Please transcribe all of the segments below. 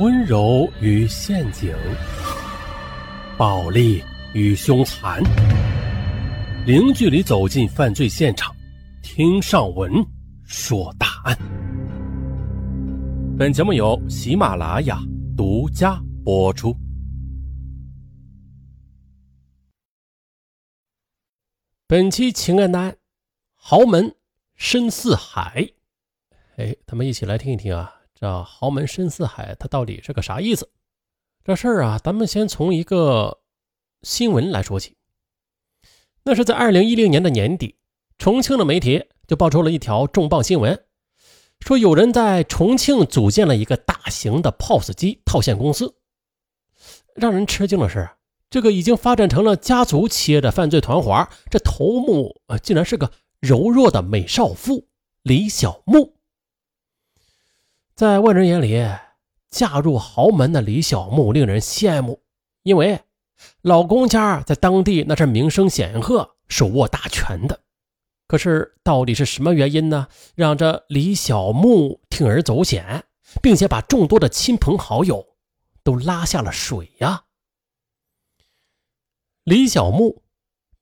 温柔与陷阱，暴力与凶残，零距离走进犯罪现场，听上文说大案。本节目由喜马拉雅独家播出。本期情案案，豪门深似海。哎，咱们一起来听一听啊。这豪门深似海，它到底是个啥意思？这事儿啊，咱们先从一个新闻来说起。那是在二零一零年的年底，重庆的媒体就爆出了一条重磅新闻，说有人在重庆组建了一个大型的 POS 机套现公司。让人吃惊的是，这个已经发展成了家族企业的犯罪团伙，这头目啊，竟然是个柔弱的美少妇李小木。在外人眼里，嫁入豪门的李小木令人羡慕，因为老公家在当地那是名声显赫、手握大权的。可是，到底是什么原因呢？让这李小木铤而走险，并且把众多的亲朋好友都拉下了水呀？李小木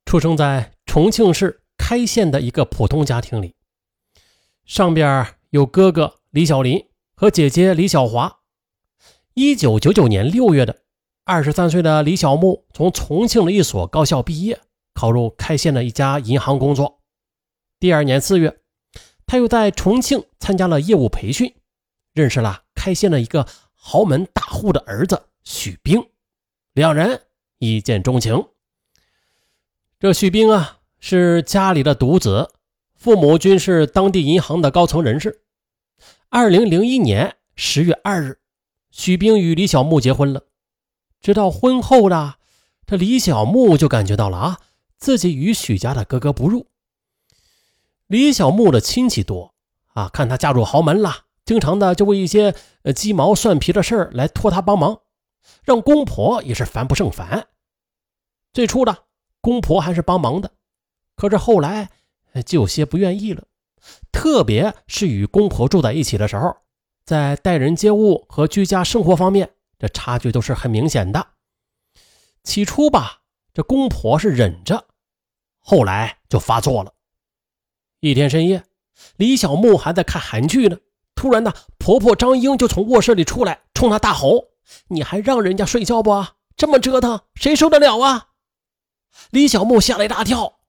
出生在重庆市开县的一个普通家庭里，上边有哥哥李小林。和姐姐李小华，一九九九年六月的二十三岁的李小木从重庆的一所高校毕业，考入开县的一家银行工作。第二年四月，他又在重庆参加了业务培训，认识了开县的一个豪门大户的儿子许兵，两人一见钟情。这许兵啊，是家里的独子，父母均是当地银行的高层人士。二零零一年十月二日，许兵与李小木结婚了。直到婚后呢这李小木就感觉到了啊，自己与许家的格格不入。李小木的亲戚多啊，看她嫁入豪门了，经常的就为一些鸡毛蒜皮的事儿来托她帮忙，让公婆也是烦不胜烦。最初的公婆还是帮忙的，可是后来就有些不愿意了。特别是与公婆住在一起的时候，在待人接物和居家生活方面，这差距都是很明显的。起初吧，这公婆是忍着，后来就发作了。一天深夜，李小木还在看韩剧呢，突然呢，婆婆张英就从卧室里出来，冲她大吼：“你还让人家睡觉不？这么折腾，谁受得了啊？”李小木吓了一大跳，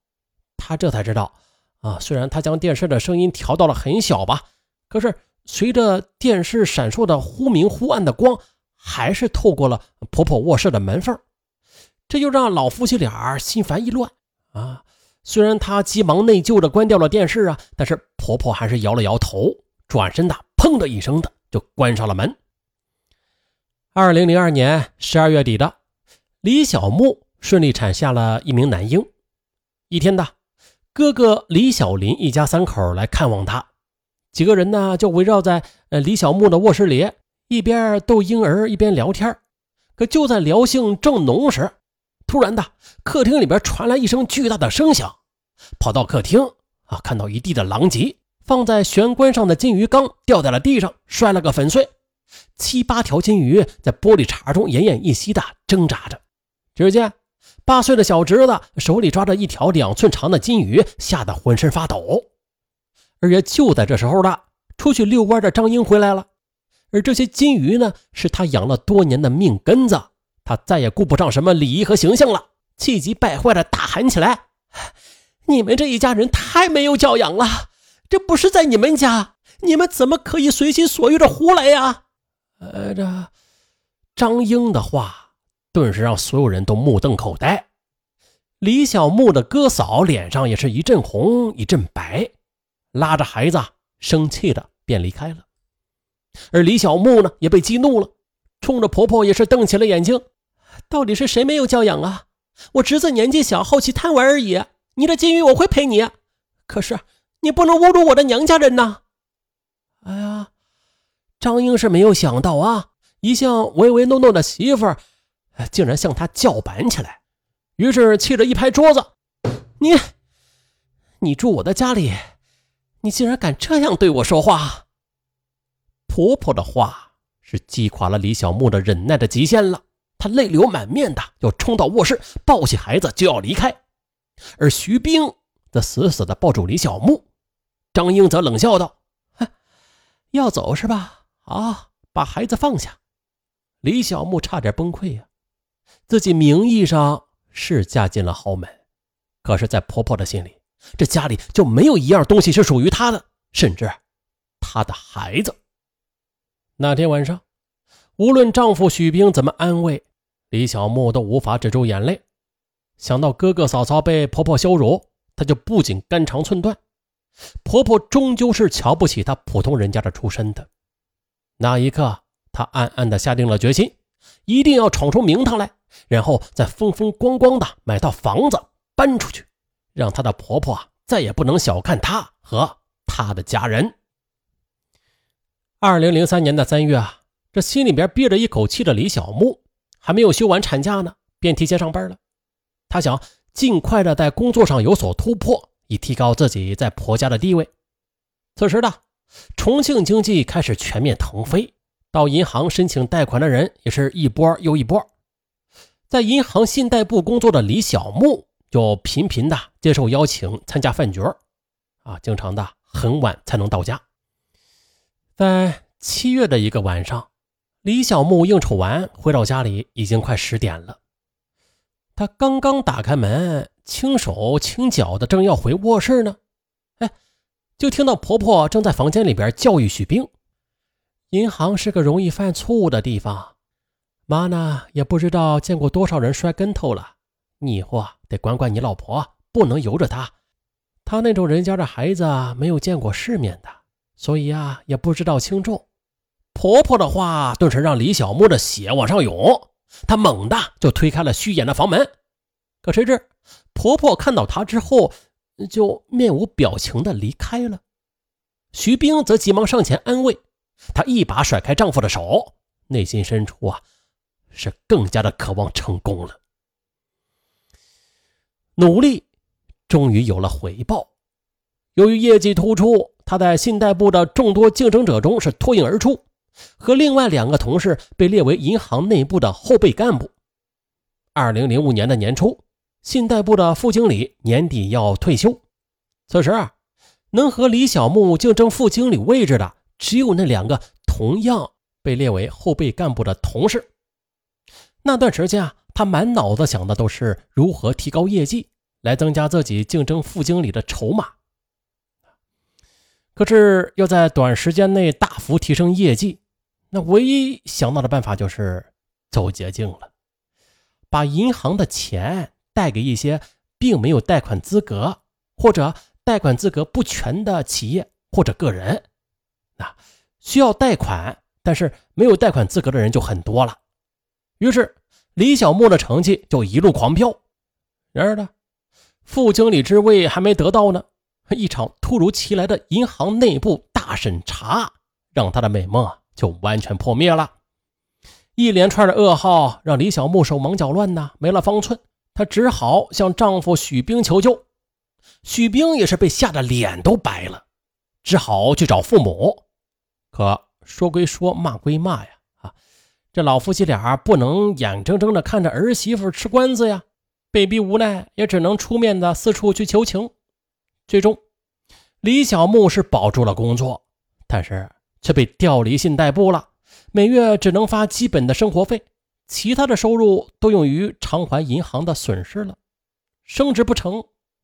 他这才知道。啊，虽然她将电视的声音调到了很小吧，可是随着电视闪烁的忽明忽暗的光，还是透过了婆婆卧室的门缝，这就让老夫妻俩心烦意乱啊。虽然她急忙内疚的关掉了电视啊，但是婆婆还是摇了摇头，转身的砰的一声的就关上了门。二零零二年十二月底的，李小木顺利产下了一名男婴。一天的。哥哥李小林一家三口来看望他，几个人呢就围绕在呃李小木的卧室里，一边逗婴儿一边聊天。可就在聊性正浓时，突然的客厅里边传来一声巨大的声响，跑到客厅啊，看到一地的狼藉，放在玄关上的金鱼缸掉在了地上，摔了个粉碎。七八条金鱼在玻璃碴中奄奄一息的挣扎着，只见。八岁的小侄子手里抓着一条两寸长的金鱼，吓得浑身发抖。而也就在这时候的，出去遛弯的张英回来了。而这些金鱼呢，是他养了多年的命根子。他再也顾不上什么礼仪和形象了，气急败坏的大喊起来：“你们这一家人太没有教养了！这不是在你们家，你们怎么可以随心所欲的胡来呀？”呃，这张英的话。顿时让所有人都目瞪口呆，李小木的哥嫂脸上也是一阵红一阵白，拉着孩子生气的便离开了。而李小木呢，也被激怒了，冲着婆婆也是瞪起了眼睛。到底是谁没有教养啊？我侄子年纪小，好奇贪玩而已。你的金鱼我会赔你，可是你不能侮辱我的娘家人呐！哎呀，张英是没有想到啊，一向唯唯诺诺的媳妇儿。竟然向他叫板起来，于是气得一拍桌子：“你，你住我的家里，你竟然敢这样对我说话！”婆婆的话是击垮了李小木的忍耐的极限了。他泪流满面的要冲到卧室，抱起孩子就要离开，而徐冰则死死的抱住李小木。张英则冷笑道：“哼要走是吧？啊，把孩子放下。”李小木差点崩溃呀！自己名义上是嫁进了豪门，可是，在婆婆的心里，这家里就没有一样东西是属于她的，甚至她的孩子。那天晚上，无论丈夫许兵怎么安慰，李小木都无法止住眼泪。想到哥哥嫂嫂被婆婆羞辱，她就不仅肝肠寸断。婆婆终究是瞧不起她普通人家的出身的。那一刻。她暗暗地下定了决心，一定要闯出名堂来，然后再风风光光的买套房子搬出去，让她的婆婆啊再也不能小看她和她的家人。二零零三年的三月啊，这心里边憋着一口气的李小木还没有休完产假呢，便提前上班了。她想尽快的在工作上有所突破，以提高自己在婆家的地位。此时的重庆经济开始全面腾飞。到银行申请贷款的人也是一波又一波，在银行信贷部工作的李小木就频频的接受邀请参加饭局啊，经常的很晚才能到家。在七月的一个晚上，李小木应酬完回到家里，已经快十点了。他刚刚打开门，轻手轻脚的正要回卧室呢，哎，就听到婆婆正在房间里边教育许冰。银行是个容易犯错误的地方，妈呢也不知道见过多少人摔跟头了。你以后啊得管管你老婆，不能由着她。她那种人家的孩子没有见过世面的，所以啊也不知道轻重。婆婆的话顿时让李小木的血往上涌，她猛地就推开了虚掩的房门。可谁知婆婆看到她之后，就面无表情的离开了。徐冰则急忙上前安慰。她一把甩开丈夫的手，内心深处啊，是更加的渴望成功了。努力终于有了回报。由于业绩突出，她在信贷部的众多竞争者中是脱颖而出，和另外两个同事被列为银行内部的后备干部。二零零五年的年初，信贷部的副经理年底要退休，此时啊，能和李小木竞争副经理位置的。只有那两个同样被列为后备干部的同事。那段时间啊，他满脑子想的都是如何提高业绩，来增加自己竞争副经理的筹码。可是要在短时间内大幅提升业绩，那唯一想到的办法就是走捷径了，把银行的钱贷给一些并没有贷款资格或者贷款资格不全的企业或者个人。那需要贷款，但是没有贷款资格的人就很多了。于是李小木的成绩就一路狂飙。然而呢，副经理之位还没得到呢，一场突如其来的银行内部大审查，让他的美梦啊就完全破灭了。一连串的噩耗让李小木手忙脚乱呐，没了方寸。她只好向丈夫许兵求救。许兵也是被吓得脸都白了，只好去找父母。可说归说，骂归骂呀，啊，这老夫妻俩不能眼睁睁的看着儿媳妇吃官司呀，被逼无奈，也只能出面的四处去求情。最终，李小木是保住了工作，但是却被调离信贷部了，每月只能发基本的生活费，其他的收入都用于偿还银行的损失了。升职不成，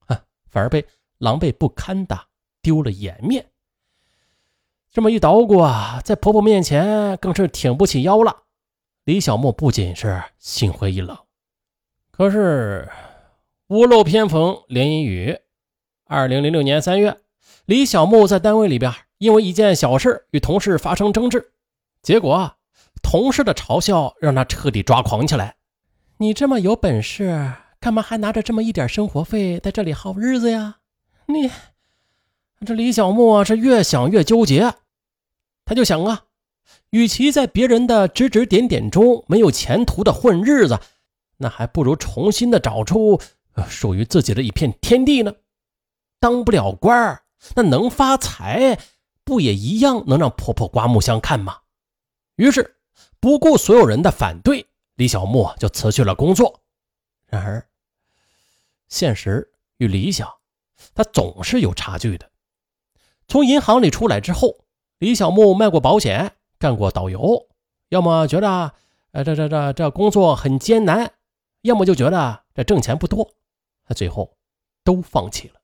哈，反而被狼狈不堪的丢了颜面。这么一捣鼓啊，在婆婆面前更是挺不起腰了。李小木不仅是心灰意冷，可是屋漏偏逢连阴雨。二零零六年三月，李小木在单位里边因为一件小事与同事发生争执，结果同事的嘲笑让他彻底抓狂起来。你这么有本事，干嘛还拿着这么一点生活费在这里耗日子呀？你。这李小木啊，是越想越纠结，他就想啊，与其在别人的指指点点中没有前途的混日子，那还不如重新的找出属于自己的一片天地呢。当不了官，那能发财，不也一样能让婆婆刮目相看吗？于是不顾所有人的反对，李小木就辞去了工作。然而，现实与理想，他总是有差距的。从银行里出来之后，李小木卖过保险，干过导游，要么觉得，呃，这这这这工作很艰难，要么就觉得这挣钱不多，他最后都放弃了。